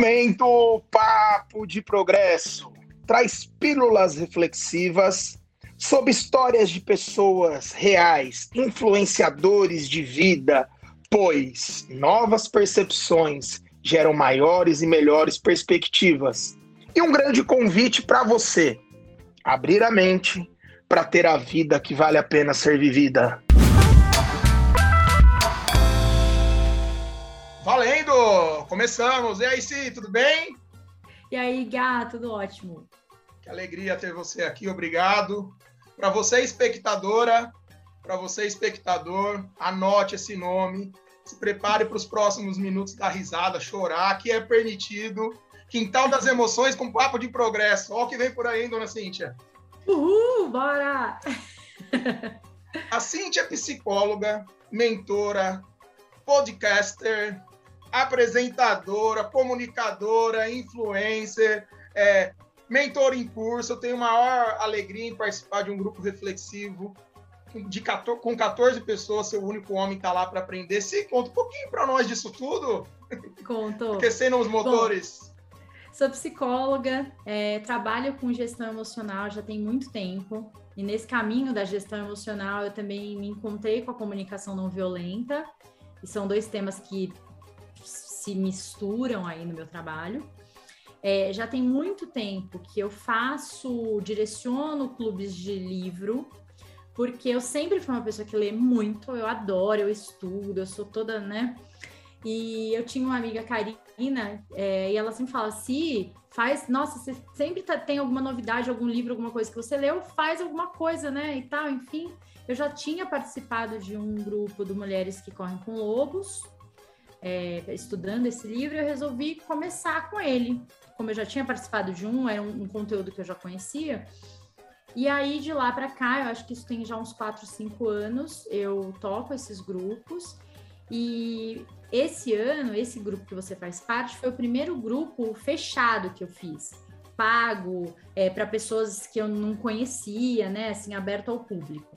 Momento Papo de Progresso traz pílulas reflexivas sobre histórias de pessoas reais, influenciadores de vida, pois novas percepções geram maiores e melhores perspectivas. E um grande convite para você: abrir a mente para ter a vida que vale a pena ser vivida. Valendo! Começamos! E aí, Sim, tudo bem? E aí, Gá, tudo ótimo. Que alegria ter você aqui, obrigado. Para você, espectadora, para você, espectador, anote esse nome, se prepare para os próximos minutos da risada, chorar, que é permitido. Quintal das emoções com papo de progresso. Olha o que vem por aí, dona Cíntia. Uhul, bora! A Cíntia é psicóloga, mentora, podcaster, apresentadora, comunicadora, influencer, é, mentor em curso. Eu tenho maior alegria em participar de um grupo reflexivo de 14, com 14 pessoas, seu único homem está lá para aprender. Se conta um pouquinho para nós disso tudo. Conto. Aquecendo os motores. Bom, sou psicóloga, é, trabalho com gestão emocional já tem muito tempo. E nesse caminho da gestão emocional, eu também me encontrei com a comunicação não violenta. E são dois temas que se misturam aí no meu trabalho. É, já tem muito tempo que eu faço, direciono clubes de livro, porque eu sempre fui uma pessoa que lê muito, eu adoro, eu estudo, eu sou toda, né? E eu tinha uma amiga, Karina, é, e ela sempre fala: se faz, nossa, você sempre tá, tem alguma novidade, algum livro, alguma coisa que você leu, faz alguma coisa, né? E tal, enfim. Eu já tinha participado de um grupo de mulheres que correm com lobos, é, estudando esse livro, eu resolvi começar com ele. Como eu já tinha participado de um, era um, um conteúdo que eu já conhecia. E aí, de lá para cá, eu acho que isso tem já uns 4, 5 anos, eu toco esses grupos. E esse ano, esse grupo que você faz parte, foi o primeiro grupo fechado que eu fiz. Pago, é, para pessoas que eu não conhecia, né? Assim, aberto ao público.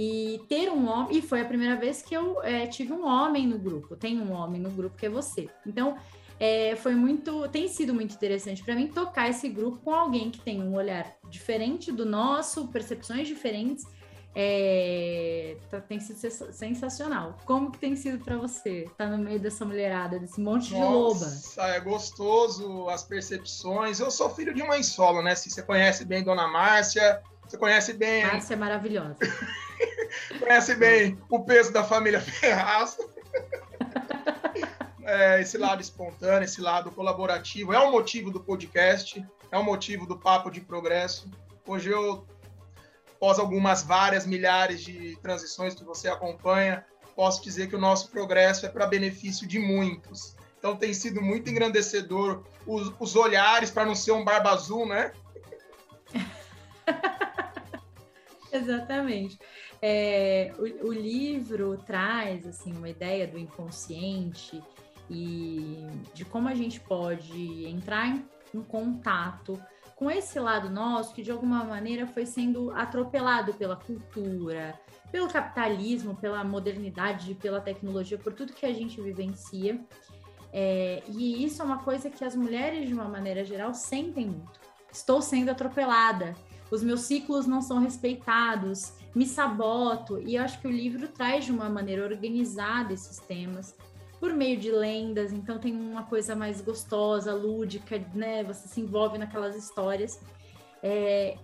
E ter um homem, e foi a primeira vez que eu é, tive um homem no grupo. Tem um homem no grupo que é você. Então, é, foi muito, tem sido muito interessante para mim tocar esse grupo com alguém que tem um olhar diferente do nosso, percepções diferentes. É, tá, tem sido sensacional. Como que tem sido para você? Tá no meio dessa mulherada, desse monte Nossa, de loba? É gostoso as percepções. Eu sou filho de mãe solo, né? Se você conhece bem Dona Márcia, você conhece bem. Márcia é maravilhosa. Conhece bem o peso da família Ferraz. É, esse lado espontâneo, esse lado colaborativo é o motivo do podcast, é o motivo do Papo de Progresso. Hoje eu, após algumas várias milhares de transições que você acompanha, posso dizer que o nosso progresso é para benefício de muitos. Então tem sido muito engrandecedor os, os olhares para não ser um barba azul, né? Exatamente. É, o, o, livro traz assim uma ideia do inconsciente e de como a gente pode entrar em, em contato com esse lado nosso que de alguma maneira foi sendo atropelado pela cultura, pelo capitalismo, pela modernidade, pela tecnologia, por tudo que a gente vivencia. É, e isso é uma coisa que as mulheres, de uma maneira geral, sentem muito. Estou sendo atropelada, os meus ciclos não são respeitados, me saboto. E eu acho que o livro traz de uma maneira organizada esses temas, por meio de lendas, então tem uma coisa mais gostosa, lúdica, né? Você se envolve naquelas histórias. É...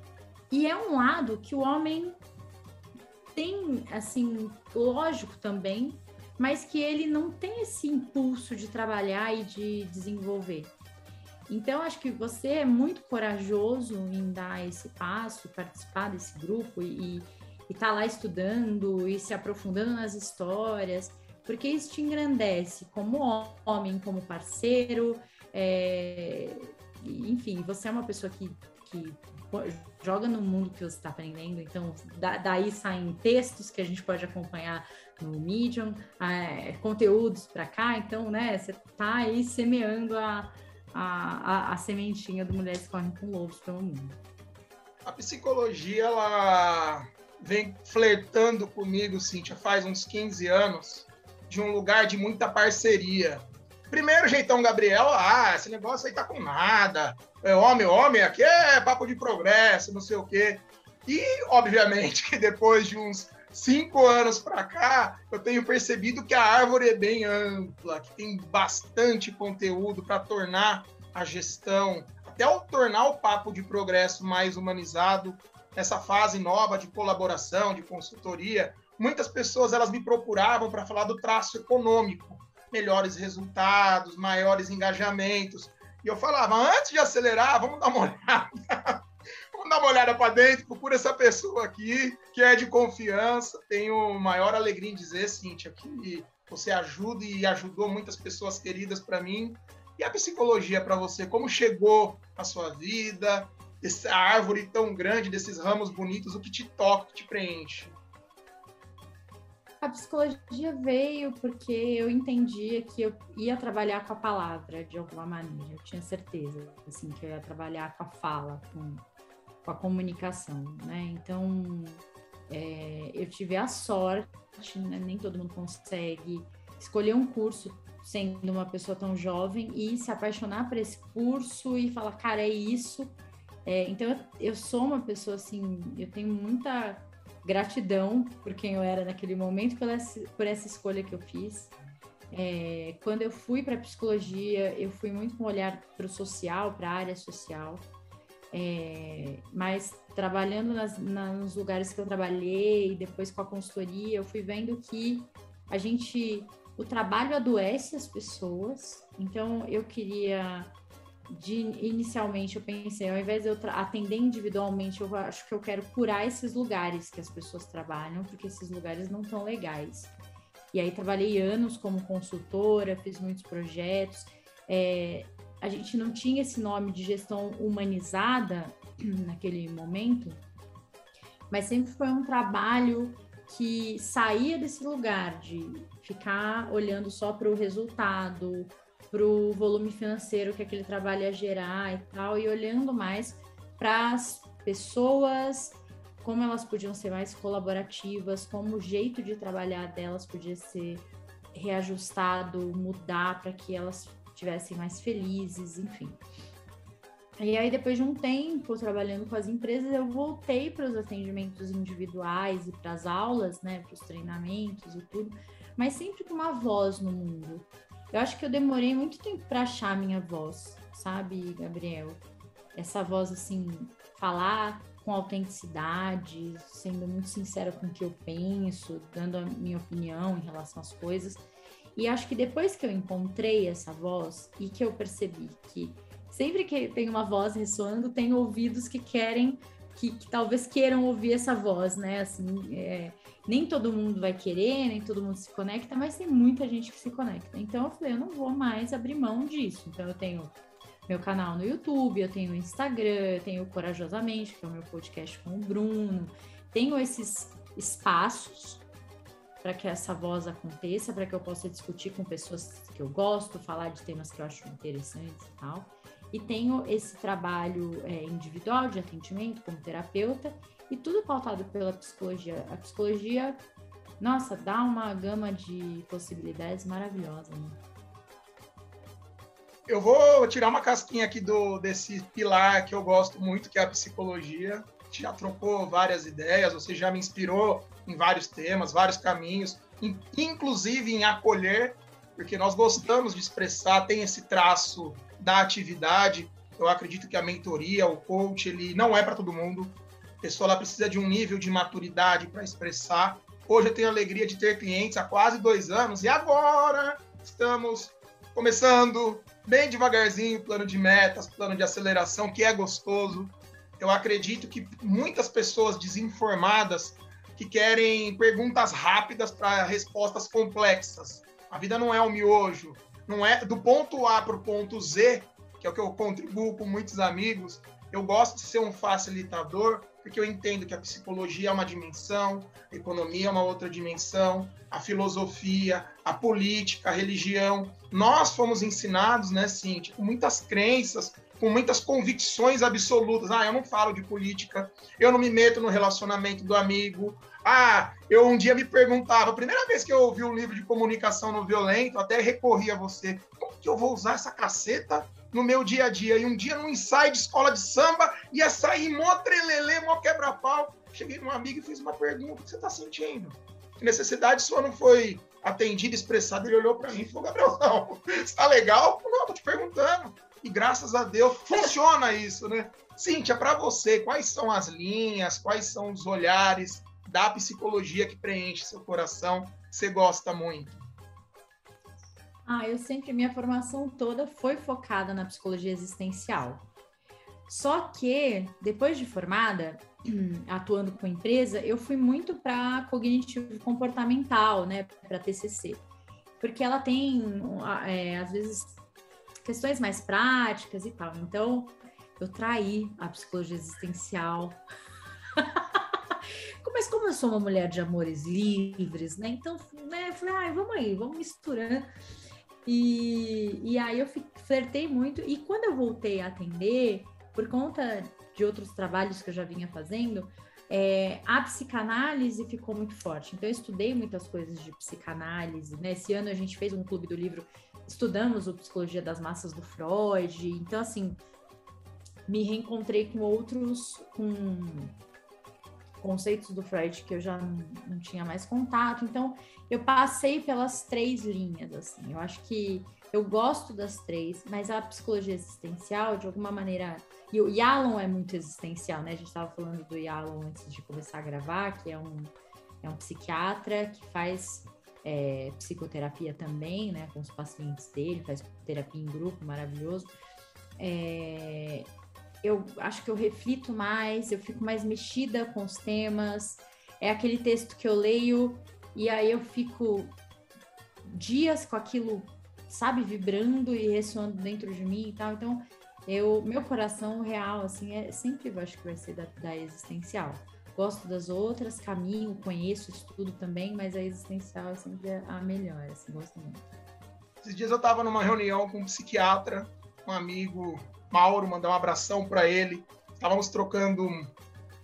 E é um lado que o homem tem, assim, lógico também, mas que ele não tem esse impulso de trabalhar e de desenvolver. Então, acho que você é muito corajoso em dar esse passo, participar desse grupo e estar tá lá estudando e se aprofundando nas histórias, porque isso te engrandece como homem, como parceiro, é... enfim, você é uma pessoa que, que joga no mundo que você está aprendendo, então da, daí saem textos que a gente pode acompanhar no Medium, é, conteúdos para cá, então, né, você está aí semeando a, a, a, a sementinha do Mulheres Correm com Lobos pelo mundo. A psicologia, ela vem flertando comigo, Cíntia, faz uns 15 anos, de um lugar de muita parceria. Primeiro jeitão Gabriel, ah, esse negócio aí tá com nada. É homem, homem, aqui é papo de progresso, não sei o quê. E, obviamente, que depois de uns cinco anos para cá, eu tenho percebido que a árvore é bem ampla, que tem bastante conteúdo para tornar a gestão, até o tornar o papo de progresso mais humanizado, essa fase nova de colaboração, de consultoria. Muitas pessoas elas me procuravam para falar do traço econômico, melhores resultados, maiores engajamentos. E eu falava, antes de acelerar, vamos dar uma olhada Vamos dar uma olhada para dentro, procura essa pessoa aqui, que é de confiança. Tenho maior alegria em dizer, Cíntia, que você ajuda e ajudou muitas pessoas queridas para mim. E a psicologia para você, como chegou à sua vida, essa árvore tão grande, desses ramos bonitos, o que te toca, o que te preenche? A psicologia veio porque eu entendia que eu ia trabalhar com a palavra de alguma maneira. Eu tinha certeza, assim, que eu ia trabalhar com a fala, com com a comunicação, né? Então, é, eu tive a sorte, né? nem todo mundo consegue escolher um curso sendo uma pessoa tão jovem e se apaixonar por esse curso e falar, cara, é isso. É, então, eu, eu sou uma pessoa assim, eu tenho muita gratidão por quem eu era naquele momento, por essa, por essa escolha que eu fiz. É, quando eu fui para psicologia, eu fui muito com um olhar para o social, para a área social. É, mas trabalhando nas, nos lugares que eu trabalhei, depois com a consultoria, eu fui vendo que a gente, o trabalho adoece as pessoas. Então eu queria, de, inicialmente eu pensei, ao invés de eu atender individualmente, eu acho que eu quero curar esses lugares que as pessoas trabalham, porque esses lugares não estão legais. E aí trabalhei anos como consultora, fiz muitos projetos. É, a gente não tinha esse nome de gestão humanizada naquele momento, mas sempre foi um trabalho que saía desse lugar de ficar olhando só para o resultado, para o volume financeiro que aquele trabalho ia gerar e tal, e olhando mais para as pessoas, como elas podiam ser mais colaborativas, como o jeito de trabalhar delas podia ser reajustado, mudar para que elas tivessem mais felizes, enfim. E aí, depois de um tempo trabalhando com as empresas, eu voltei para os atendimentos individuais e para as aulas, né, para os treinamentos e tudo, mas sempre com uma voz no mundo. Eu acho que eu demorei muito tempo para achar a minha voz, sabe, Gabriel? Essa voz, assim, falar com autenticidade, sendo muito sincera com o que eu penso, dando a minha opinião em relação às coisas. E acho que depois que eu encontrei essa voz e que eu percebi que sempre que tem uma voz ressoando, tem ouvidos que querem, que, que talvez queiram ouvir essa voz, né? Assim, é, nem todo mundo vai querer, nem todo mundo se conecta, mas tem muita gente que se conecta. Então eu falei, eu não vou mais abrir mão disso. Então eu tenho meu canal no YouTube, eu tenho o Instagram, eu tenho Corajosamente, que é o meu podcast com o Bruno. Tenho esses espaços para que essa voz aconteça, para que eu possa discutir com pessoas que eu gosto, falar de temas que eu acho interessantes e tal. E tenho esse trabalho é, individual de atendimento como terapeuta e tudo pautado pela psicologia. A psicologia, nossa, dá uma gama de possibilidades maravilhosa. Né? Eu vou tirar uma casquinha aqui do desse pilar que eu gosto muito, que é a psicologia. Já trocou várias ideias, você já me inspirou em vários temas, vários caminhos, inclusive em acolher, porque nós gostamos de expressar, tem esse traço da atividade. Eu acredito que a mentoria, o coach, ele não é para todo mundo. A pessoa precisa de um nível de maturidade para expressar. Hoje eu tenho a alegria de ter clientes há quase dois anos e agora estamos começando bem devagarzinho plano de metas, plano de aceleração, que é gostoso. Eu acredito que muitas pessoas desinformadas que querem perguntas rápidas para respostas complexas. A vida não é um miojo, não é do ponto A para o ponto Z, que é o que eu contribuo com muitos amigos. Eu gosto de ser um facilitador, porque eu entendo que a psicologia é uma dimensão, a economia é uma outra dimensão, a filosofia, a política, a religião. Nós fomos ensinados, né, sim, tipo, muitas crenças, com muitas convicções absolutas. Ah, eu não falo de política, eu não me meto no relacionamento do amigo. Ah, eu um dia me perguntava, a primeira vez que eu ouvi um livro de comunicação não violento, até recorri a você. Como que eu vou usar essa caceta no meu dia a dia. E um dia, num ensaio de escola de samba, ia sair mó trelelê, mó quebra-pau. Cheguei num amigo e fiz uma pergunta: o que você está sentindo? Que necessidade sua não foi atendida, expressada? Ele olhou para mim e falou: Gabrielzão, está legal? Não, tô te perguntando. E graças a Deus funciona isso, né? Cíntia, para você, quais são as linhas, quais são os olhares da psicologia que preenche seu coração, que você gosta muito? Ah, eu sempre, minha formação toda foi focada na psicologia existencial. Só que, depois de formada, atuando com empresa, eu fui muito para cognitivo comportamental, né, para TCC. Porque ela tem, é, às vezes, questões mais práticas e tal. Então, eu traí a psicologia existencial. Mas como eu sou uma mulher de amores livres, né? Então, né, eu falei, ah, vamos aí, vamos misturando. E, e aí eu flertei muito. E quando eu voltei a atender, por conta de outros trabalhos que eu já vinha fazendo, é, a psicanálise ficou muito forte. Então, eu estudei muitas coisas de psicanálise. Né? Esse ano a gente fez um clube do livro, estudamos o Psicologia das Massas do Freud. Então, assim, me reencontrei com outros, com conceitos do Freud que eu já não, tinha mais contato. Então, eu passei pelas três linhas, assim. Eu acho que eu gosto das três, mas a psicologia existencial, de alguma maneira. E o Yalom é muito existencial, né? A gente estava falando do Yalom antes de começar a gravar, que é um, é um psiquiatra que faz é, psicoterapia também, né? Com os pacientes dele, faz terapia em grupo, maravilhoso. É, eu acho que eu reflito mais, eu fico mais mexida com os temas. É aquele texto que eu leio e aí eu fico dias com aquilo, sabe, vibrando e ressoando dentro de mim e tal. Então, eu, meu coração real, assim, é sempre, eu acho que vai ser da, da existencial. Gosto das outras, caminho, conheço, estudo também, mas a existencial é sempre a melhor, assim, gosto muito. Esses dias eu estava numa reunião com um psiquiatra, um amigo Mauro, mandar um abração para ele. Estávamos trocando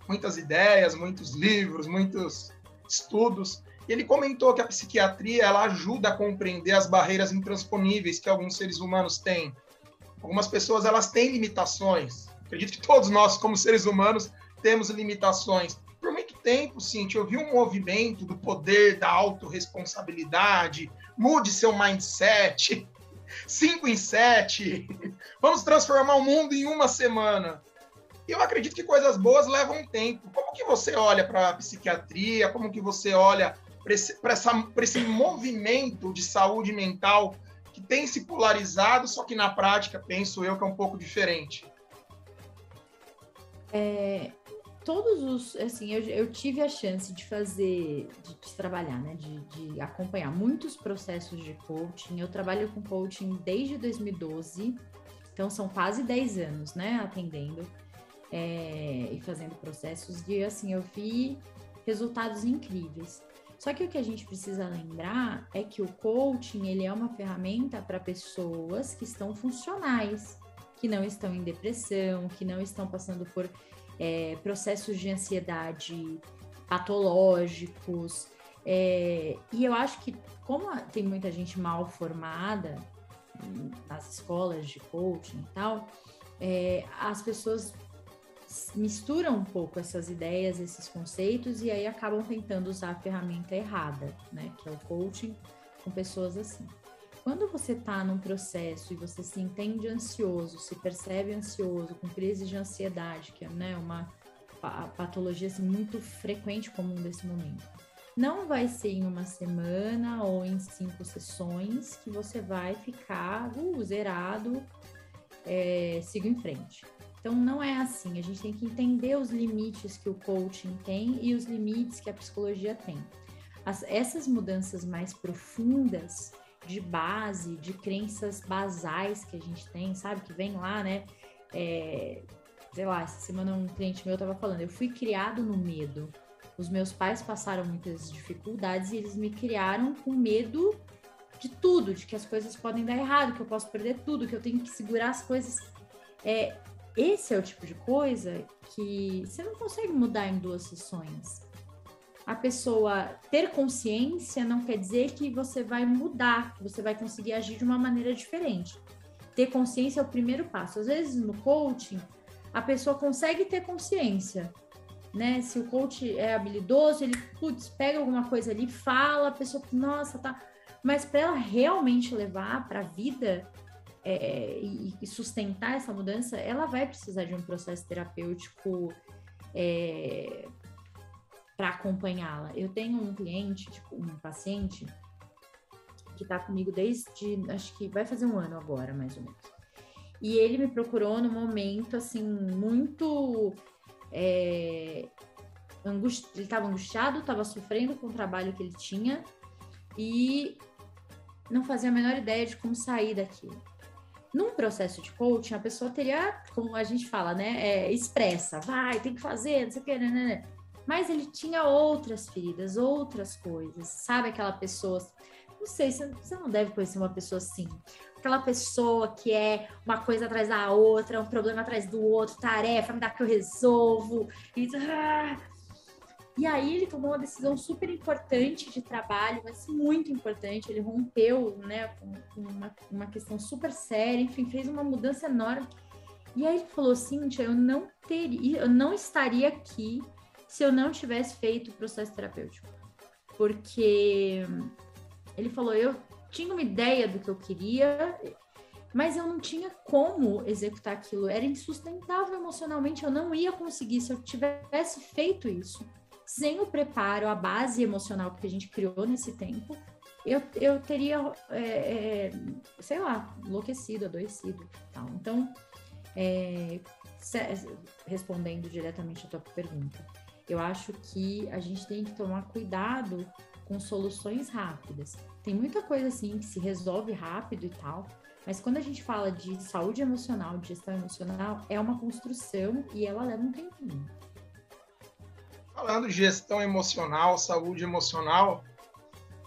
muitas ideias, muitos livros, muitos estudos. E ele comentou que a psiquiatria ela ajuda a compreender as barreiras intransponíveis que alguns seres humanos têm. Algumas pessoas elas têm limitações. Acredito que todos nós, como seres humanos, temos limitações. Por muito tempo, Cintia, eu vi um movimento do poder da autorresponsabilidade, mude seu mindset, 5 em 7. Vamos transformar o mundo em uma semana. Eu acredito que coisas boas levam tempo. Como que você olha para a psiquiatria? Como que você olha para esse, esse movimento de saúde mental que tem se polarizado, só que na prática, penso eu, que é um pouco diferente? É, todos os, assim, eu, eu, tive a chance de fazer, de, trabalhar, né, de, de, acompanhar muitos processos de coaching. Eu trabalho com coaching desde 2012, então são quase 10 anos, né, atendendo é, e fazendo processos. E assim, eu vi resultados incríveis. Só que o que a gente precisa lembrar é que o coaching ele é uma ferramenta para pessoas que estão funcionais, que não estão em depressão, que não estão passando por é, processos de ansiedade patológicos. É, e eu acho que, como tem muita gente mal formada nas escolas de coaching e tal, é, as pessoas misturam um pouco essas ideias, esses conceitos, e aí acabam tentando usar a ferramenta errada, né? Que é o coaching com pessoas assim. Quando você está num processo e você se entende ansioso, se percebe ansioso, com crise de ansiedade, que é né, uma patologia assim, muito frequente comum desse momento, não vai ser em uma semana ou em cinco sessões que você vai ficar uh, zerado, é, siga em frente. Então não é assim, a gente tem que entender os limites que o coaching tem e os limites que a psicologia tem. As, essas mudanças mais profundas de base, de crenças basais que a gente tem, sabe? Que vem lá, né? É, sei lá, essa semana um cliente meu estava falando, eu fui criado no medo. Os meus pais passaram muitas dificuldades e eles me criaram com medo de tudo, de que as coisas podem dar errado, que eu posso perder tudo, que eu tenho que segurar as coisas. É, esse é o tipo de coisa que você não consegue mudar em duas sessões. A pessoa ter consciência não quer dizer que você vai mudar, que você vai conseguir agir de uma maneira diferente. Ter consciência é o primeiro passo. Às vezes no coaching, a pessoa consegue ter consciência, né? Se o coach é habilidoso, ele putz, pega alguma coisa ali, fala, a pessoa, nossa, tá. Mas para ela realmente levar para a vida é, e, e, sustentar essa mudança, ela vai precisar de um processo terapêutico é, para acompanhá-la. Eu tenho um cliente, tipo, um paciente, que está comigo desde, acho que vai fazer um ano agora, mais ou menos. E ele me procurou no momento, assim, muito. É. Ele estava angustiado, estava sofrendo com o trabalho que ele tinha e não fazia a menor ideia de como sair daquilo. Num processo de coaching, a pessoa teria, como a gente fala, né, é, expressa, vai, tem que fazer, não sei o que, né, né, né. Mas ele tinha outras feridas, outras coisas. Sabe aquela pessoa. Não sei, você não deve conhecer uma pessoa assim. Aquela pessoa que é uma coisa atrás da outra, um problema atrás do outro, tarefa, me dá que eu resolvo. E, ah. e aí ele tomou uma decisão super importante de trabalho, mas muito importante. Ele rompeu né, com uma, uma questão super séria, enfim, fez uma mudança enorme. E aí ele falou, Cíntia, eu não teria, eu não estaria aqui se eu não tivesse feito o processo terapêutico. Porque ele falou, eu tinha uma ideia do que eu queria, mas eu não tinha como executar aquilo. Era insustentável emocionalmente, eu não ia conseguir se eu tivesse feito isso. Sem o preparo, a base emocional que a gente criou nesse tempo, eu, eu teria, é, é, sei lá, enlouquecido, adoecido. Tal. Então, é, respondendo diretamente a tua pergunta, eu acho que a gente tem que tomar cuidado com soluções rápidas. Tem muita coisa assim que se resolve rápido e tal, mas quando a gente fala de saúde emocional, de gestão emocional, é uma construção e ela leva um tempinho. Falando de gestão emocional, saúde emocional,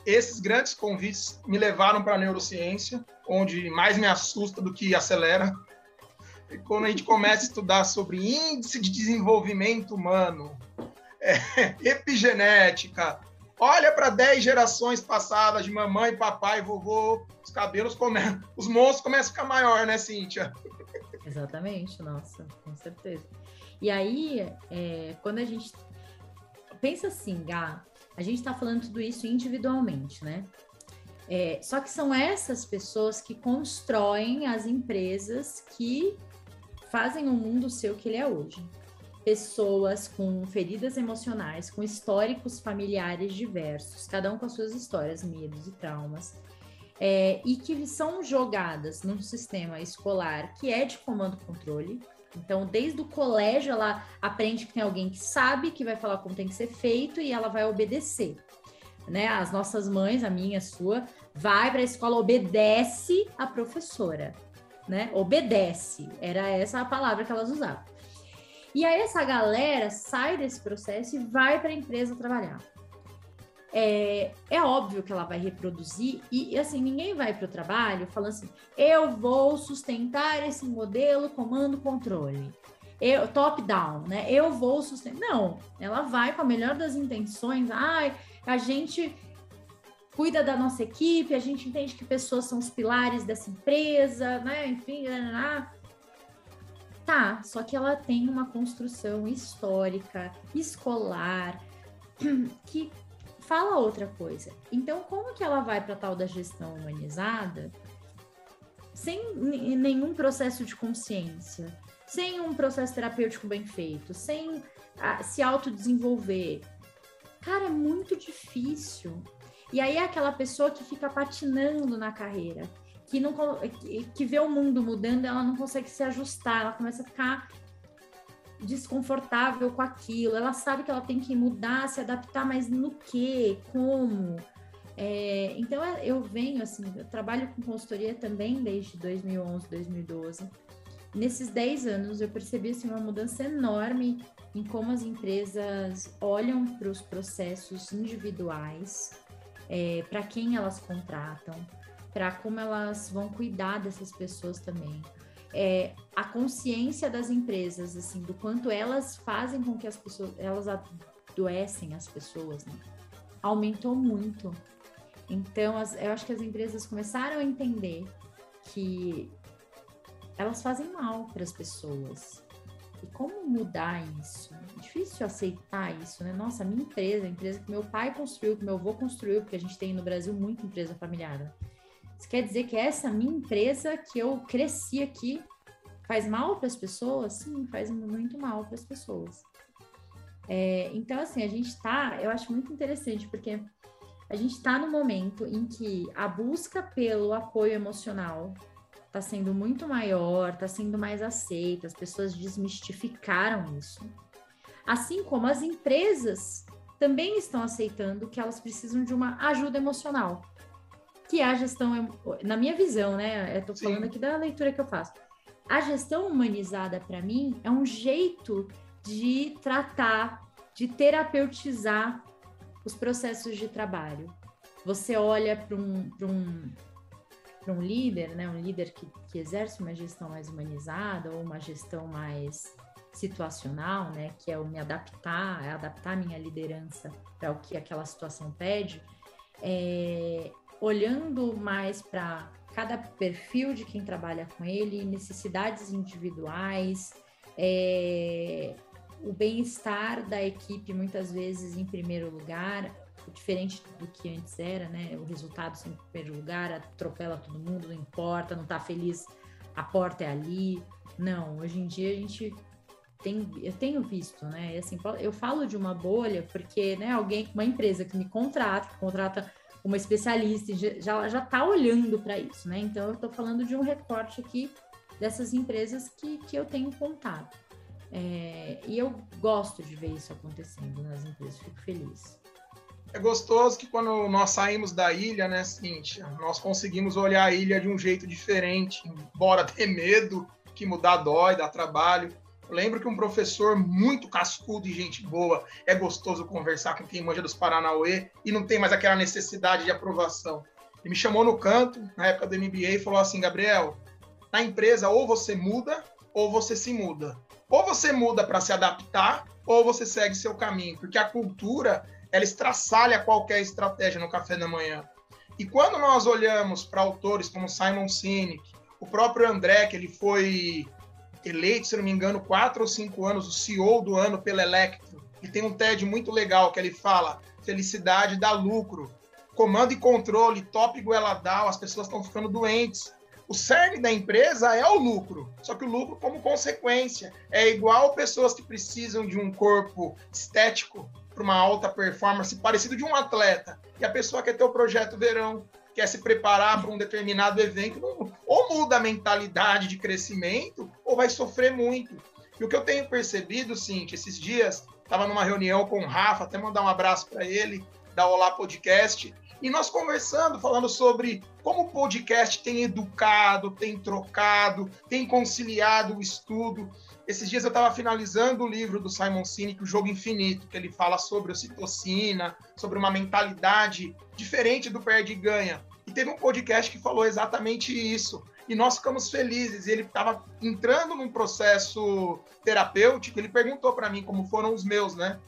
esses grandes convites me levaram para a neurociência, onde mais me assusta do que acelera. E quando a gente começa a estudar sobre índice de desenvolvimento humano, é, epigenética. Olha para 10 gerações passadas de mamãe, papai, vovô, os cabelos começam, os monstros começam a ficar maior, né, Cíntia? Exatamente, nossa, com certeza. E aí, é, quando a gente pensa assim, Gá, a gente está falando tudo isso individualmente, né? É, só que são essas pessoas que constroem as empresas que fazem o mundo ser o que ele é hoje pessoas com feridas emocionais, com históricos familiares diversos, cada um com as suas histórias, medos e traumas, é, e que são jogadas num sistema escolar que é de comando-controle. Então, desde o colégio, ela aprende que tem alguém que sabe que vai falar como tem que ser feito e ela vai obedecer. Né? As nossas mães, a minha, a sua, vai para a escola, obedece a professora, né? Obedece, era essa a palavra que elas usavam. E aí essa galera sai desse processo e vai para a empresa trabalhar. É, é, óbvio que ela vai reproduzir e assim ninguém vai para o trabalho falando assim eu vou sustentar esse modelo comando controle eu top down né eu vou sustentar não ela vai com a melhor das intenções ai a gente cuida da nossa equipe a gente entende que pessoas são os pilares dessa empresa né enfim né, né, né. Tá, só que ela tem uma construção histórica, escolar, que fala outra coisa. Então, como que ela vai para tal da gestão humanizada sem nenhum processo de consciência, sem um processo terapêutico bem feito, sem a, se autodesenvolver? Cara, é muito difícil. E aí é aquela pessoa que fica patinando na carreira, que, não, que vê o mundo mudando, ela não consegue se ajustar, ela começa a ficar desconfortável com aquilo, ela sabe que ela tem que mudar, se adaptar, mas no que, como? É, então é, eu venho assim, eu trabalho com consultoria também desde 2011, 2012. Nesses 10 anos eu percebi assim, uma mudança enorme em como as empresas olham para os processos individuais, é, para quem elas contratam, para como elas vão cuidar dessas pessoas também. É, a consciência das empresas, assim, do quanto elas fazem com que as pessoas, elas adoecem as pessoas, né? aumentou muito. Então, as, eu acho que as empresas começaram a entender que elas fazem mal para as pessoas. E como mudar isso? Difícil aceitar isso, né? Nossa, minha empresa, a empresa que meu pai construiu, que meu avô construiu, porque a gente tem no Brasil muita empresa familiar. Né? Isso quer dizer que essa minha empresa que eu cresci aqui faz mal para as pessoas? Sim, faz muito mal para as pessoas. É, então, assim, a gente está, eu acho muito interessante, porque a gente está no momento em que a busca pelo apoio emocional está sendo muito maior, está sendo mais aceita, as pessoas desmistificaram isso. Assim como as empresas também estão aceitando que elas precisam de uma ajuda emocional, que é a gestão, na minha visão, né? Eu tô falando Sim. aqui da leitura que eu faço. A gestão humanizada, para mim, é um jeito de tratar, de terapeutizar os processos de trabalho. Você olha para um, um, um líder, né, um líder que, que exerce uma gestão mais humanizada ou uma gestão mais situacional, né, que é o me adaptar, é adaptar minha liderança para o que aquela situação pede, é, olhando mais para cada perfil de quem trabalha com ele, necessidades individuais, é, o bem-estar da equipe muitas vezes em primeiro lugar, diferente do que antes era, né? O resultado em primeiro lugar, atropela todo mundo, não importa, não tá feliz, a porta é ali. Não, hoje em dia a gente tem, eu tenho visto, né? E assim, eu falo de uma bolha porque, né, alguém, uma empresa que me contrata, que contrata uma especialista, já já tá olhando para isso, né? Então eu estou falando de um recorte aqui dessas empresas que, que eu tenho contato. É, e eu gosto de ver isso acontecendo nas empresas, fico feliz. É gostoso que quando nós saímos da ilha, né, Cíntia, nós conseguimos olhar a ilha de um jeito diferente, embora ter medo, que mudar dói, dá trabalho. Eu lembro que um professor muito cascudo e gente boa, é gostoso conversar com quem manja dos Paranauê e não tem mais aquela necessidade de aprovação. Ele me chamou no canto, na época do MBA, e falou assim: Gabriel, na empresa ou você muda ou você se muda. Ou você muda para se adaptar, ou você segue seu caminho, porque a cultura ela estraçalha qualquer estratégia no café da manhã. E quando nós olhamos para autores como Simon Sinek, o próprio André, que ele foi eleito, se não me engano, quatro ou cinco anos, o CEO do ano pela Electro, e tem um TED muito legal que ele fala: felicidade dá lucro, comando e controle, top goela down, as pessoas estão ficando doentes. O cerne da empresa é o lucro, só que o lucro como consequência. É igual pessoas que precisam de um corpo estético para uma alta performance, parecido de um atleta, e a pessoa quer ter o projeto verão, quer se preparar para um determinado evento, ou muda a mentalidade de crescimento, ou vai sofrer muito. E o que eu tenho percebido, Cintia, esses dias, estava numa reunião com o Rafa, até mandar um abraço para ele, da Olá Podcast, e nós conversando, falando sobre como o podcast tem educado, tem trocado, tem conciliado o estudo. Esses dias eu estava finalizando o livro do Simon Sinek, O Jogo Infinito, que ele fala sobre ocitocina, sobre uma mentalidade diferente do perde-ganha. E teve um podcast que falou exatamente isso. E nós ficamos felizes. Ele estava entrando num processo terapêutico. Ele perguntou para mim como foram os meus, né?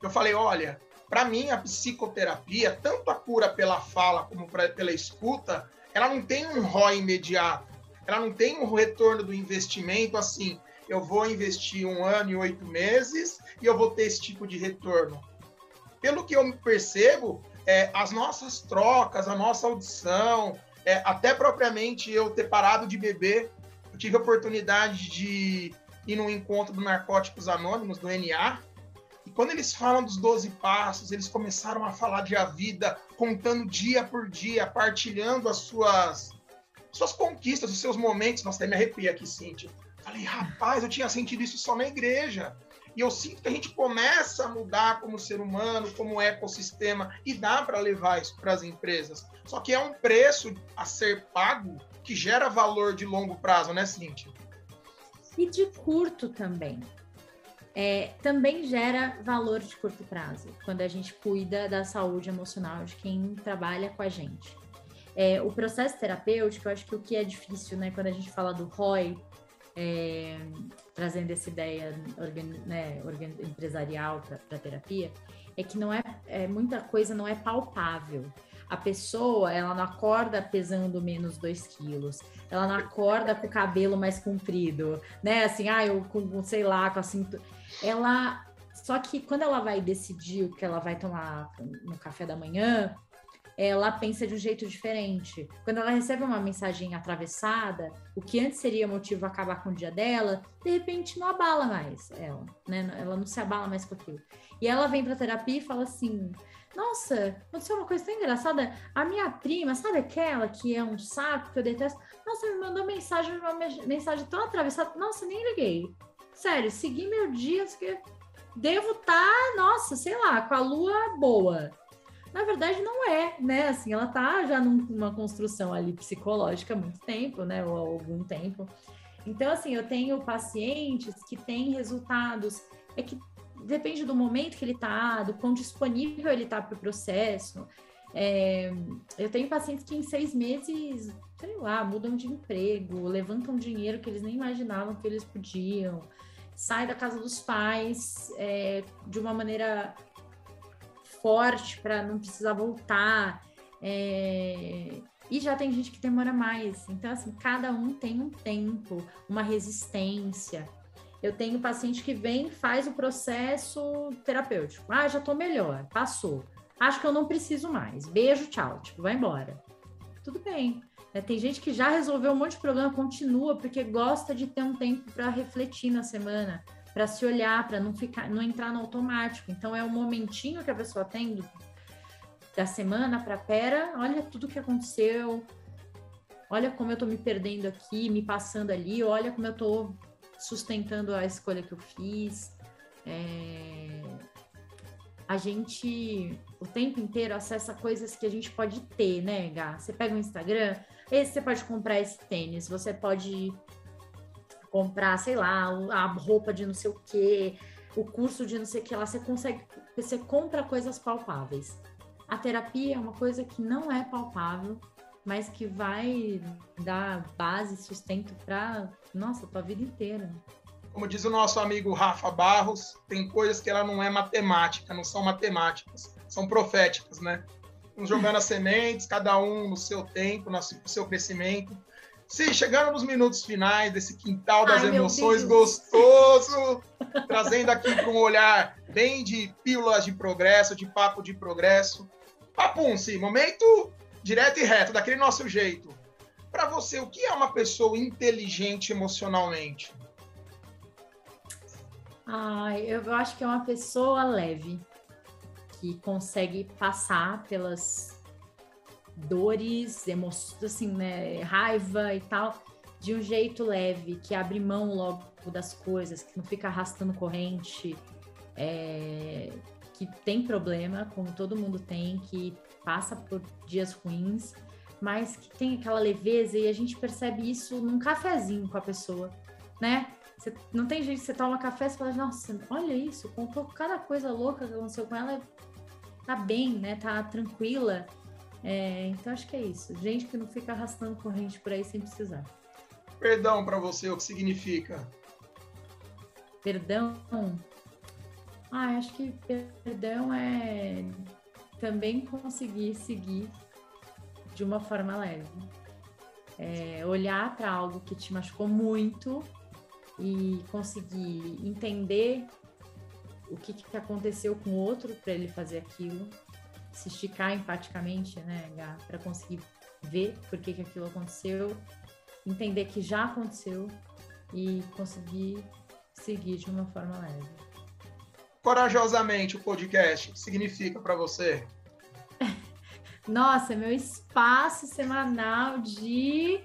Eu falei: olha, para mim, a psicoterapia, tanto a cura pela fala como pra, pela escuta, ela não tem um ROI imediato. Ela não tem um retorno do investimento assim. Eu vou investir um ano e oito meses e eu vou ter esse tipo de retorno. Pelo que eu percebo, é, as nossas trocas, a nossa audição, é, até propriamente eu ter parado de beber, eu tive a oportunidade de ir num encontro do Narcóticos Anônimos, do NA, e quando eles falam dos 12 passos, eles começaram a falar de a vida, contando dia por dia, partilhando as suas, suas conquistas, os seus momentos. Nossa, até me arrepia aqui, Cíntia. Falei, rapaz, eu tinha sentido isso só na igreja. E eu sinto que a gente começa a mudar como ser humano, como ecossistema, e dá para levar isso para as empresas. Só que é um preço a ser pago que gera valor de longo prazo, né, Cíntia? E de curto também é, também gera valor de curto prazo, quando a gente cuida da saúde emocional de quem trabalha com a gente. É, o processo terapêutico, eu acho que o que é difícil, né, quando a gente fala do ROI, é, trazendo essa ideia né, empresarial para terapia, é que não é, é muita coisa não é palpável. A pessoa, ela não acorda pesando menos 2 quilos, ela não acorda com o cabelo mais comprido, né? Assim, ah, eu com, sei lá, com a cintura. Ela. Só que quando ela vai decidir o que ela vai tomar no café da manhã, ela pensa de um jeito diferente. Quando ela recebe uma mensagem atravessada, o que antes seria motivo acabar com o dia dela, de repente não abala mais ela, né? Ela não se abala mais com aquilo. E ela vem para terapia e fala assim: Nossa, aconteceu uma coisa tão engraçada. A minha prima, sabe aquela que é um saco que eu detesto? Nossa, me mandou mensagem, uma mensagem tão atravessada. Nossa, nem liguei. Sério, segui meu dia, devo estar, tá, nossa, sei lá, com a lua boa na verdade não é, né? Assim, ela tá já numa construção ali psicológica há muito tempo, né? Ou há algum tempo. Então, assim, eu tenho pacientes que têm resultados, é que depende do momento que ele tá, do quão disponível ele tá para o processo. É, eu tenho pacientes que em seis meses, sei lá, mudam de emprego, levantam dinheiro que eles nem imaginavam que eles podiam, sai da casa dos pais é, de uma maneira forte para não precisar voltar. É... E já tem gente que demora mais. Então, assim, cada um tem um tempo, uma resistência. Eu tenho paciente que vem, faz o processo terapêutico. Ah, já tô melhor, passou. Acho que eu não preciso mais. Beijo, tchau. Tipo, vai embora. Tudo bem. É, tem gente que já resolveu um monte de problema, continua, porque gosta de ter um tempo para refletir na semana para se olhar, para não ficar, não entrar no automático. Então é um momentinho que a pessoa tem do, da semana para pera, olha tudo que aconteceu, olha como eu estou me perdendo aqui, me passando ali, olha como eu estou sustentando a escolha que eu fiz. É... A gente o tempo inteiro acessa coisas que a gente pode ter, né, Gá? Você pega o Instagram, esse você pode comprar esse tênis, você pode comprar, sei lá, a roupa de não sei o quê, o curso de não sei o que lá, você consegue, você compra coisas palpáveis. A terapia é uma coisa que não é palpável, mas que vai dar base, sustento para, nossa, tua vida inteira. Como diz o nosso amigo Rafa Barros, tem coisas que ela não é matemática, não são matemáticas, são proféticas, né? Jogando as sementes, cada um no seu tempo, no seu crescimento. Sim, chegando nos minutos finais desse quintal das Ai, emoções gostoso, trazendo aqui para um olhar bem de pílulas de progresso, de papo de progresso. Papunci, momento direto e reto, daquele nosso jeito. Para você, o que é uma pessoa inteligente emocionalmente? Ai, eu acho que é uma pessoa leve, que consegue passar pelas dores, emoções, assim, né, raiva e tal, de um jeito leve, que abre mão logo das coisas, que não fica arrastando corrente, é, que tem problema, como todo mundo tem, que passa por dias ruins, mas que tem aquela leveza e a gente percebe isso num cafezinho com a pessoa, né? Não tem gente, você toma café e fala, nossa, olha isso, contou cada coisa louca que aconteceu com ela, tá bem, né? Tá tranquila. É, então acho que é isso. Gente que não fica arrastando corrente por aí sem precisar. Perdão para você, o que significa? Perdão? Ah, acho que perdão é também conseguir seguir de uma forma leve. É, olhar para algo que te machucou muito e conseguir entender o que, que aconteceu com o outro para ele fazer aquilo se esticar empaticamente, né, para conseguir ver por que, que aquilo aconteceu, entender que já aconteceu e conseguir seguir de uma forma leve. Corajosamente o podcast, o que significa para você? Nossa, meu espaço semanal de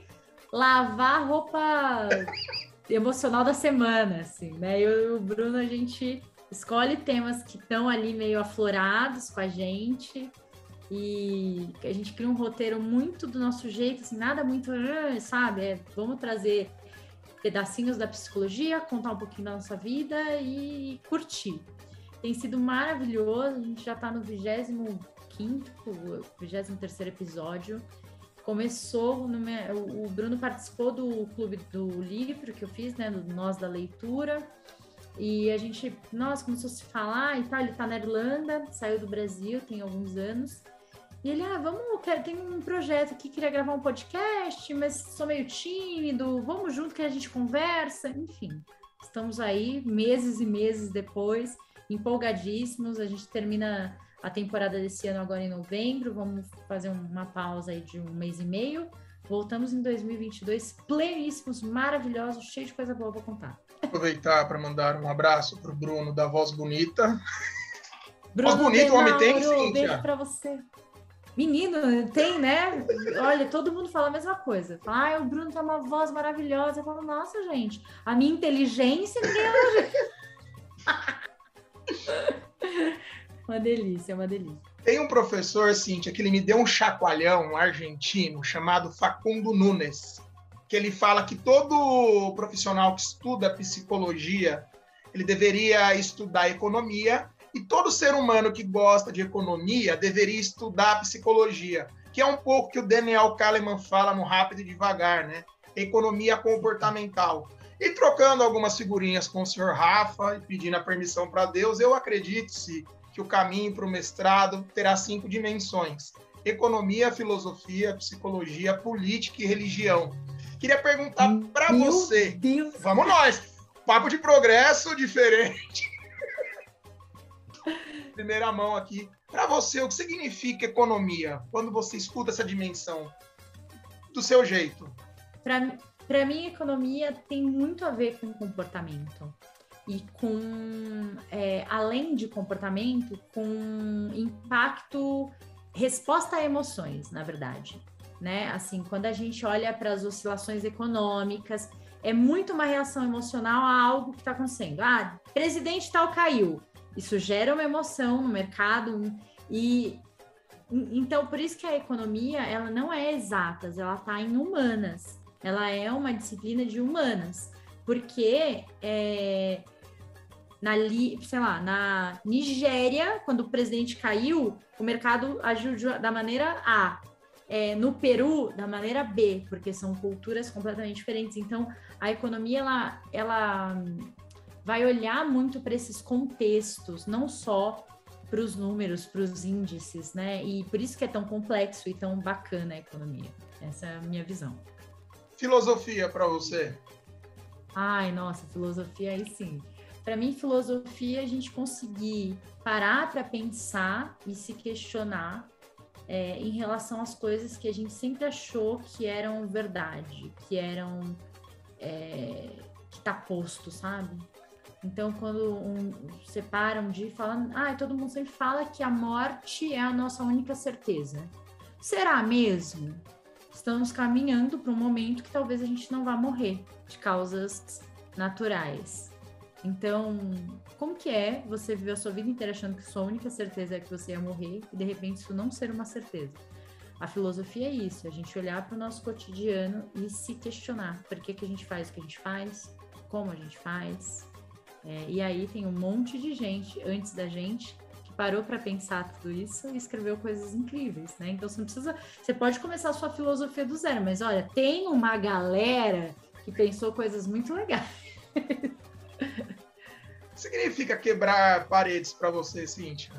lavar roupa emocional da semana, assim, né? Eu e o Bruno, a gente escolhe temas que estão ali meio aflorados com a gente e a gente cria um roteiro muito do nosso jeito, assim, nada muito, ah", sabe? É, vamos trazer pedacinhos da psicologia, contar um pouquinho da nossa vida e curtir. Tem sido maravilhoso, a gente já está no 25 23 episódio começou, no, o Bruno participou do clube do livro que eu fiz, né, do Nós da Leitura, e a gente, nossa, começou a se falar e tal, ele tá na Irlanda, saiu do Brasil, tem alguns anos, e ele, ah, vamos, tem um projeto aqui, queria gravar um podcast, mas sou meio tímido, vamos junto que a gente conversa, enfim. Estamos aí, meses e meses depois, empolgadíssimos, a gente termina a temporada desse ano agora em novembro, vamos fazer uma pausa aí de um mês e meio. Voltamos em 2022 pleníssimos, maravilhosos, cheio de coisa boa para contar. Aproveitar para mandar um abraço para o Bruno da Voz Bonita. Bruno voz bonita o homem tem, Cíntia? Beijo para você. Menino, tem, né? Olha, todo mundo fala a mesma coisa. Fala, ah, o Bruno tem uma voz maravilhosa. Eu falo, nossa, gente, a minha inteligência ninguém... Uma delícia, uma delícia. Tem um professor, Cíntia, que ele me deu um chacoalhão um argentino chamado Facundo Nunes, que ele fala que todo profissional que estuda psicologia, ele deveria estudar economia e todo ser humano que gosta de economia deveria estudar psicologia, que é um pouco que o Daniel Kahneman fala no Rápido e Devagar, né? Economia comportamental. E trocando algumas figurinhas com o senhor Rafa e pedindo a permissão para Deus, eu acredito, se que o caminho para o mestrado terá cinco dimensões: economia, filosofia, psicologia, política e religião. Queria perguntar para você. Deus. Vamos nós. Papo de progresso diferente. Primeira mão aqui. Para você, o que significa economia quando você escuta essa dimensão? Do seu jeito. Para mim, economia tem muito a ver com comportamento e com, é, além de comportamento, com impacto, resposta a emoções, na verdade. Né? Assim, quando a gente olha para as oscilações econômicas, é muito uma reação emocional a algo que está acontecendo. Ah, presidente tal caiu. Isso gera uma emoção no mercado e então por isso que a economia ela não é exatas, ela está em humanas. Ela é uma disciplina de humanas, porque é, na, sei lá, na Nigéria, quando o presidente caiu, o mercado agiu da maneira A. É, no Peru, da maneira B, porque são culturas completamente diferentes. Então, a economia, ela, ela vai olhar muito para esses contextos, não só para os números, para os índices, né? E por isso que é tão complexo e tão bacana a economia. Essa é a minha visão. Filosofia para você? Ai, nossa, filosofia aí sim. Para mim, filosofia é a gente conseguir parar para pensar e se questionar é, em relação às coisas que a gente sempre achou que eram verdade, que eram é, que tá posto, sabe? Então, quando um, separam de falar, ah, todo mundo sempre fala que a morte é a nossa única certeza. Será mesmo? Estamos caminhando para um momento que talvez a gente não vá morrer de causas naturais. Então, como que é você viver a sua vida inteira achando que sua única certeza é que você ia morrer e de repente isso não ser uma certeza? A filosofia é isso, a gente olhar para o nosso cotidiano e se questionar por que, que a gente faz o que a gente faz, como a gente faz. É, e aí tem um monte de gente antes da gente que parou para pensar tudo isso e escreveu coisas incríveis, né? Então você não precisa, você pode começar a sua filosofia do zero, mas olha, tem uma galera que pensou coisas muito legais. O que significa quebrar paredes para você, Cíntia?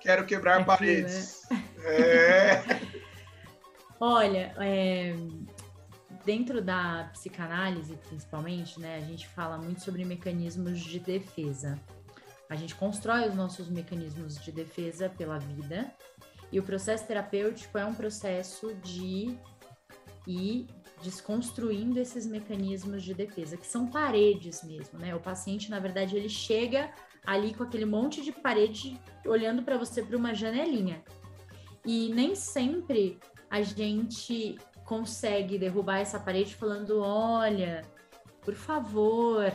Quero quebrar Aqui, paredes. Né? É. Olha, é, dentro da psicanálise, principalmente, né, a gente fala muito sobre mecanismos de defesa. A gente constrói os nossos mecanismos de defesa pela vida, e o processo terapêutico é um processo de ir desconstruindo esses mecanismos de defesa, que são paredes mesmo, né? O paciente, na verdade, ele chega ali com aquele monte de parede olhando para você por uma janelinha. E nem sempre a gente consegue derrubar essa parede falando: olha, por favor.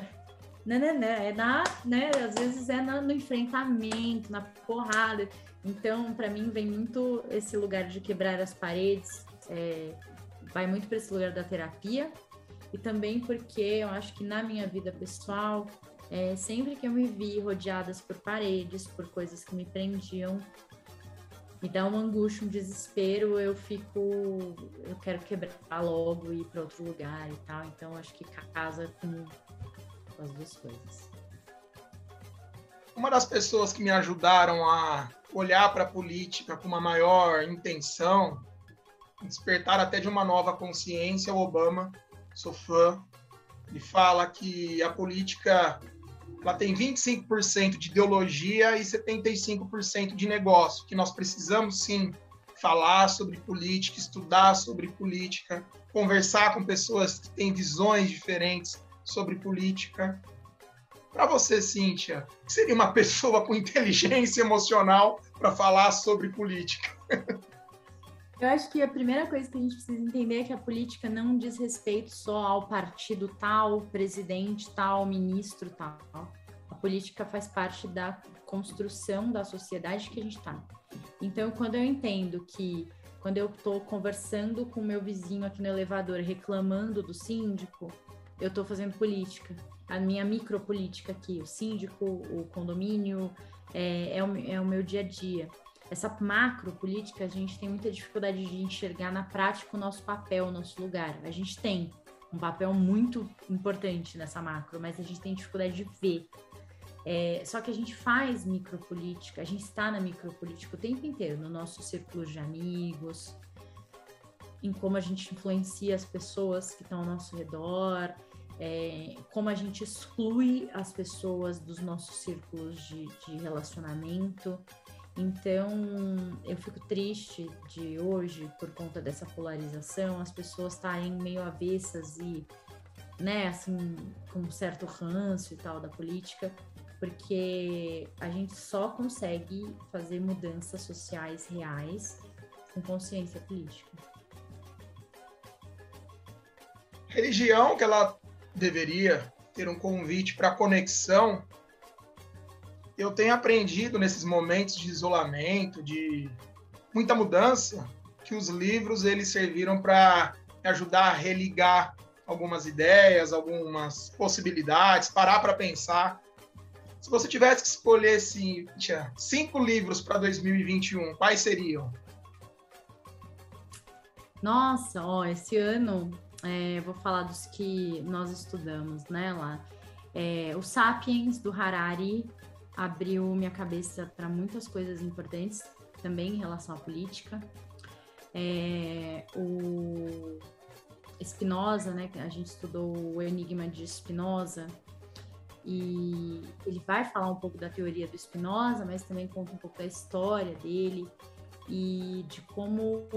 Não, não, é na, né? Às vezes é no enfrentamento, na porrada. Então, para mim, vem muito esse lugar de quebrar as paredes, é, vai muito para esse lugar da terapia e também porque eu acho que na minha vida pessoal, é, sempre que eu me vi rodeadas por paredes, por coisas que me prendiam, me dá uma angústia, um desespero, eu fico, eu quero quebrar logo e ir para outro lugar e tal. Então acho que casa com, as duas coisas. Uma das pessoas que me ajudaram a olhar para a política com uma maior intenção, despertar até de uma nova consciência, o Obama. Sou fã. Ele fala que a política ela tem 25% de ideologia e 75% de negócio, que nós precisamos sim falar sobre política, estudar sobre política, conversar com pessoas que têm visões diferentes sobre política. Para você, Cíntia, que seria uma pessoa com inteligência emocional para falar sobre política? Eu acho que a primeira coisa que a gente precisa entender é que a política não diz respeito só ao partido tal, presidente tal, ministro tal. A política faz parte da construção da sociedade que a gente está. Então, quando eu entendo que quando eu estou conversando com meu vizinho aqui no elevador reclamando do síndico, eu estou fazendo política. A minha micropolítica aqui, o síndico, o condomínio, é, é, o, é o meu dia a dia essa macro política, a gente tem muita dificuldade de enxergar na prática o nosso papel, o nosso lugar. A gente tem um papel muito importante nessa macro, mas a gente tem dificuldade de ver. É, só que a gente faz micropolítica, a gente está na micropolítica o tempo inteiro, no nosso círculo de amigos, em como a gente influencia as pessoas que estão ao nosso redor, é, como a gente exclui as pessoas dos nossos círculos de, de relacionamento. Então, eu fico triste de hoje, por conta dessa polarização, as pessoas estarem meio avessas e, né, assim, com um certo ranço e tal da política, porque a gente só consegue fazer mudanças sociais reais com consciência política. Religião, que ela deveria ter um convite para conexão eu tenho aprendido nesses momentos de isolamento, de muita mudança, que os livros eles serviram para ajudar a religar algumas ideias, algumas possibilidades, parar para pensar. Se você tivesse que escolher assim, cinco livros para 2021, quais seriam? Nossa, ó, esse ano é, vou falar dos que nós estudamos, né, lá. É, o Sapiens, do Harari, abriu minha cabeça para muitas coisas importantes, também em relação à política. É, o Spinoza, né, a gente estudou o Enigma de Spinoza, e ele vai falar um pouco da teoria do Spinoza, mas também conta um pouco da história dele e de como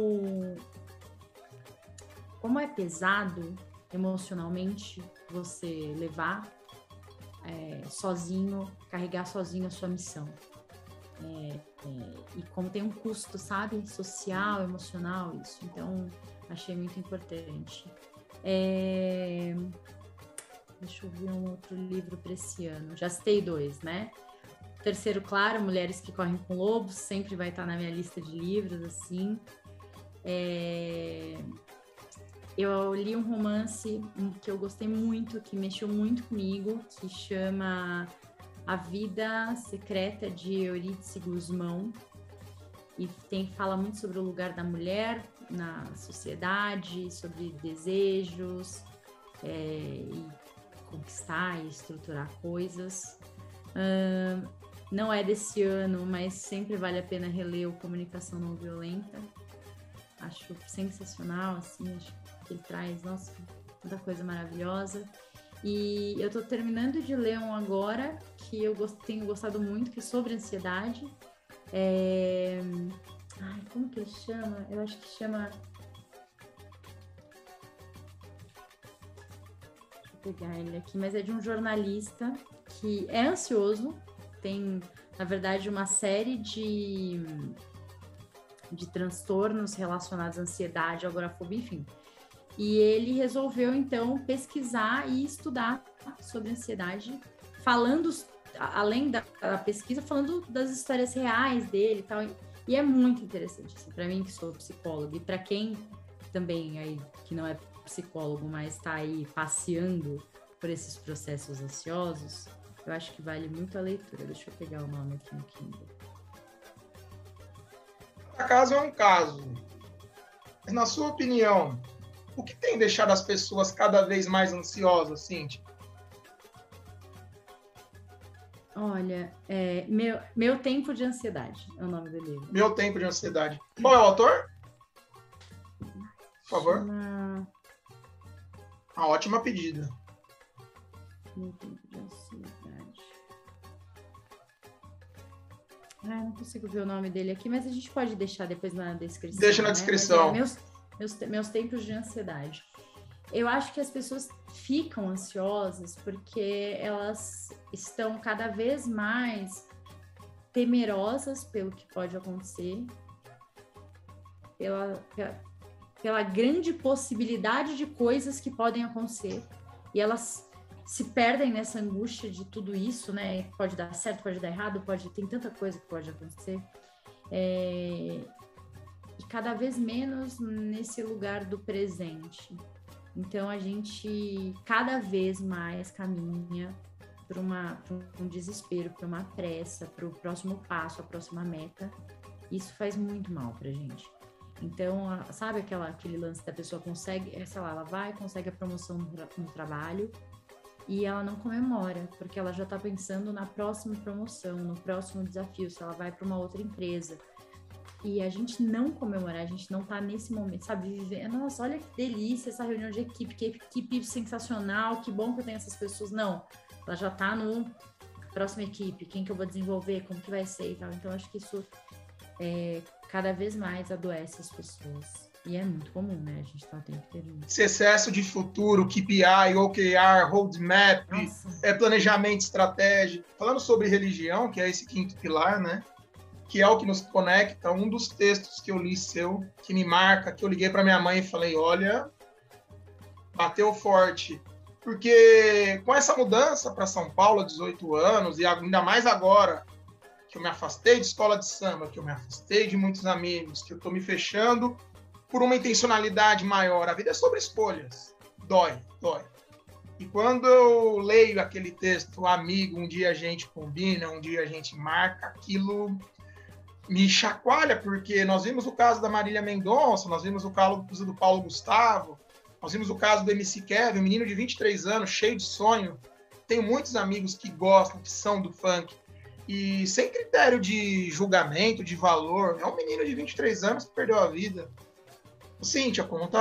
como é pesado emocionalmente você levar é, sozinho, carregar sozinho a sua missão. É, é, e como tem um custo, sabe, social, emocional, isso. Então, achei muito importante. É, deixa eu ver um outro livro para esse ano. Já citei dois, né? Terceiro, claro, Mulheres que Correm com Lobos, sempre vai estar na minha lista de livros, assim. É, eu li um romance que eu gostei muito, que mexeu muito comigo, que chama A Vida Secreta de Eurídice Guzmão. E tem, fala muito sobre o lugar da mulher na sociedade, sobre desejos, é, e conquistar e estruturar coisas. Não é desse ano, mas sempre vale a pena reler o Comunicação Não Violenta. Acho sensacional, assim, acho que ele traz, nossa, tanta coisa maravilhosa. E eu estou terminando de ler um agora que eu tenho gostado muito, que é sobre ansiedade. É... Ai, como que ele chama? Eu acho que chama. Eu pegar ele aqui, mas é de um jornalista que é ansioso, tem, na verdade, uma série de, de transtornos relacionados à ansiedade, agorafobia, enfim e ele resolveu, então, pesquisar e estudar sobre ansiedade, falando, além da, da pesquisa, falando das histórias reais dele e tal. E é muito interessante, assim, para mim que sou psicóloga, e para quem também aí, que não é psicólogo, mas está aí passeando por esses processos ansiosos, eu acho que vale muito a leitura. Deixa eu pegar o nome aqui no Kindle. caso é um caso. Na sua opinião, o que tem deixado as pessoas cada vez mais ansiosas, Cintia? Olha, é, meu, meu Tempo de Ansiedade é o nome do livro. Meu Tempo de Ansiedade. Qual é o autor? Por favor. Uma ótima pedida. Meu Tempo de Ansiedade. Ah, não consigo ver o nome dele aqui, mas a gente pode deixar depois na descrição. Deixa na né? descrição. É, meus, meus, meus tempos de ansiedade. Eu acho que as pessoas ficam ansiosas porque elas estão cada vez mais temerosas pelo que pode acontecer, pela, pela, pela grande possibilidade de coisas que podem acontecer, e elas se perdem nessa angústia de tudo isso, né? Pode dar certo, pode dar errado, pode tem tanta coisa que pode acontecer. É, e cada vez menos nesse lugar do presente. Então a gente cada vez mais caminha para um desespero, para uma pressa, para o próximo passo, a próxima meta. Isso faz muito mal para gente. Então, sabe aquela, aquele lance da pessoa consegue, é, sei lá, ela vai, consegue a promoção no trabalho e ela não comemora, porque ela já está pensando na próxima promoção, no próximo desafio, se ela vai para uma outra empresa e a gente não comemorar, a gente não tá nesse momento, sabe? Viver, nossa, olha que delícia essa reunião de equipe, que equipe sensacional, que bom que eu tenho essas pessoas. Não, ela já tá no próxima equipe, quem que eu vou desenvolver, como que vai ser e tal. Então, acho que isso é, cada vez mais adoece as pessoas. E é muito comum, né? A gente tá o tempo inteiro. Esse excesso de futuro, KPI, OKR, roadmap, é planejamento estratégico. Falando sobre religião, que é esse quinto pilar, né? Que é o que nos conecta, um dos textos que eu li seu, que me marca, que eu liguei para minha mãe e falei: olha, bateu forte. Porque com essa mudança para São Paulo há 18 anos, e ainda mais agora que eu me afastei de escola de samba, que eu me afastei de muitos amigos, que eu estou me fechando por uma intencionalidade maior. A vida é sobre escolhas. Dói, dói. E quando eu leio aquele texto, amigo, um dia a gente combina, um dia a gente marca, aquilo me chacoalha, porque nós vimos o caso da Marília Mendonça, nós vimos o caso do Paulo Gustavo, nós vimos o caso do MC Kevin, um menino de 23 anos, cheio de sonho. Tenho muitos amigos que gostam, que são do funk, e sem critério de julgamento, de valor, é um menino de 23 anos que perdeu a vida. Cíntia, conta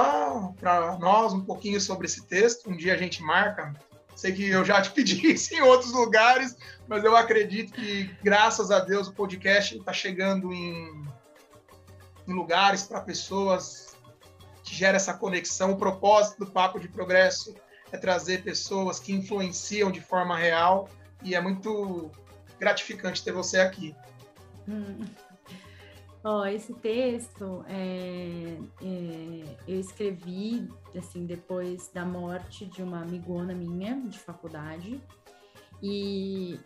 para nós um pouquinho sobre esse texto. Um dia a gente marca Sei que eu já te pedi isso em outros lugares, mas eu acredito que, graças a Deus, o podcast está chegando em, em lugares para pessoas que gera essa conexão. O propósito do Papo de Progresso é trazer pessoas que influenciam de forma real e é muito gratificante ter você aqui. Hum. Oh, esse texto é, é, eu escrevi assim depois da morte de uma amigona minha de faculdade e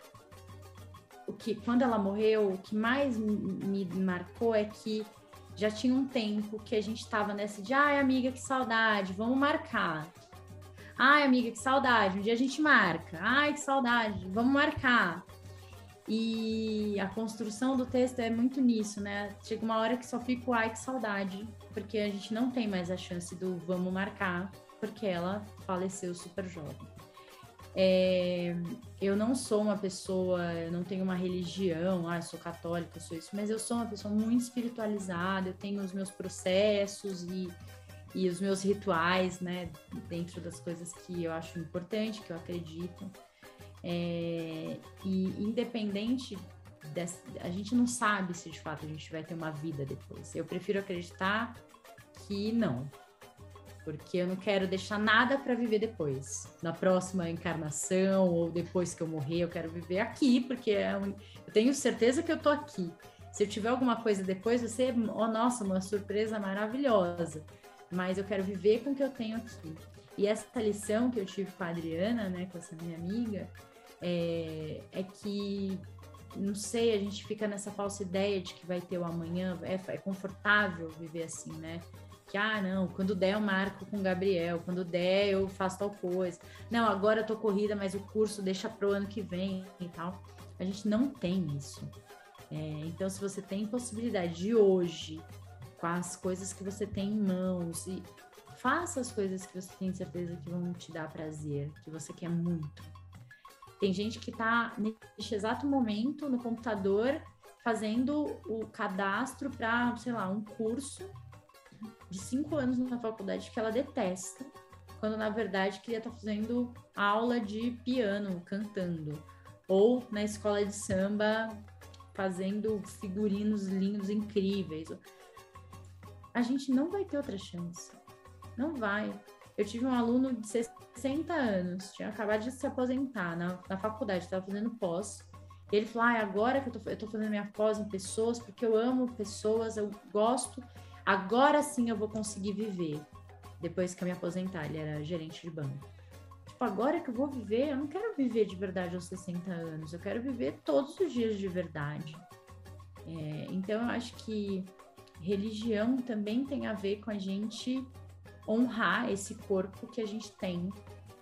o que quando ela morreu o que mais me marcou é que já tinha um tempo que a gente estava nessa de ai amiga que saudade vamos marcar ai amiga que saudade um dia a gente marca ai que saudade vamos marcar e a construção do texto é muito nisso, né? Chega uma hora que só fica o ai que saudade, porque a gente não tem mais a chance do vamos marcar, porque ela faleceu super jovem. É, eu não sou uma pessoa, eu não tenho uma religião, ah, eu sou católica, eu sou isso, mas eu sou uma pessoa muito espiritualizada, eu tenho os meus processos e, e os meus rituais, né, dentro das coisas que eu acho importante, que eu acredito. É, e independente dessa, a gente não sabe se de fato a gente vai ter uma vida depois. Eu prefiro acreditar que não, porque eu não quero deixar nada para viver depois, na próxima encarnação ou depois que eu morrer, eu quero viver aqui, porque é um, eu tenho certeza que eu tô aqui. Se eu tiver alguma coisa depois, vai ser, oh, nossa, uma surpresa maravilhosa. Mas eu quero viver com o que eu tenho aqui. E essa lição que eu tive com a Adriana, né, com essa minha amiga, é, é que não sei, a gente fica nessa falsa ideia de que vai ter o amanhã, é, é, confortável viver assim, né? Que, ah, não, quando der eu marco com o Gabriel, quando der eu faço tal coisa. Não, agora eu tô corrida, mas o curso deixa pro ano que vem e tal. A gente não tem isso. É, então, se você tem possibilidade de hoje, com as coisas que você tem em mãos, e faça as coisas que você tem certeza que vão te dar prazer, que você quer muito. Tem gente que está neste exato momento no computador fazendo o cadastro para, sei lá, um curso de cinco anos na faculdade que ela detesta, quando na verdade queria estar tá fazendo aula de piano, cantando, ou na escola de samba fazendo figurinos lindos, incríveis. A gente não vai ter outra chance. Não vai. Eu tive um aluno de 60 anos, tinha acabado de se aposentar na, na faculdade, estava fazendo pós. Ele falou: ah, agora que eu tô fazendo minha pós em pessoas, porque eu amo pessoas, eu gosto, agora sim eu vou conseguir viver. Depois que eu me aposentar, ele era gerente de banco. Tipo, agora que eu vou viver, eu não quero viver de verdade aos 60 anos, eu quero viver todos os dias de verdade. É, então, eu acho que religião também tem a ver com a gente honrar esse corpo que a gente tem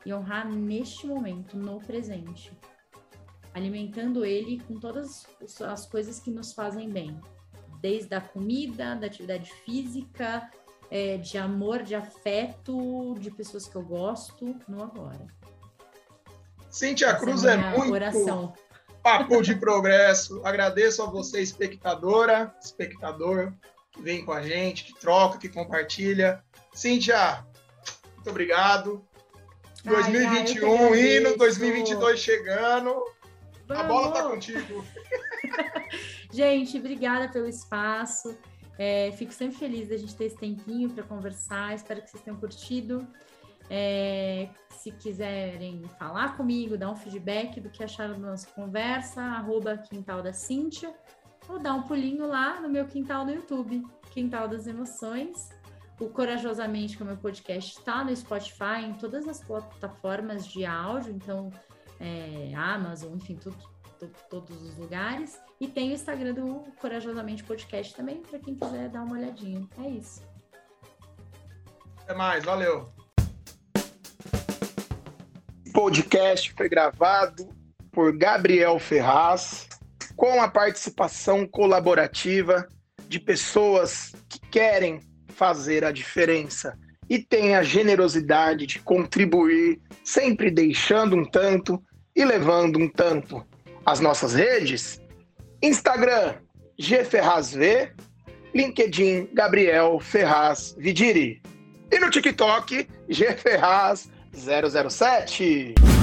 e honrar neste momento, no presente alimentando ele com todas as coisas que nos fazem bem, desde a comida, da atividade física, é, de amor, de afeto, de pessoas que eu gosto, no agora. Cíntia Essa Cruz é, é muito oração. papo de progresso. Agradeço a você, espectadora, espectador, que vem com a gente, que troca, que compartilha. Cíntia, muito obrigado. 2021 ai, indo, 2022 chegando. Vamos. A bola tá contigo. gente, obrigada pelo espaço. É, fico sempre feliz da gente ter esse tempinho para conversar. Espero que vocês tenham curtido. É, se quiserem falar comigo, dar um feedback do que acharam da nossa conversa, arroba Quintal da Cíntia, ou dar um pulinho lá no meu quintal no YouTube, Quintal das Emoções. O Corajosamente, que é o meu podcast, está no Spotify, em todas as plataformas de áudio, então é, Amazon, enfim, tudo, todos os lugares. E tem o Instagram do Corajosamente Podcast também, para quem quiser dar uma olhadinha. É isso. Até mais, valeu. O podcast foi gravado por Gabriel Ferraz, com a participação colaborativa de pessoas que querem fazer a diferença e têm a generosidade de contribuir, sempre deixando um tanto e levando um tanto. As nossas redes: Instagram, gferrazv, LinkedIn, Gabriel Ferraz Vidiri. E no TikTok, gferraz007.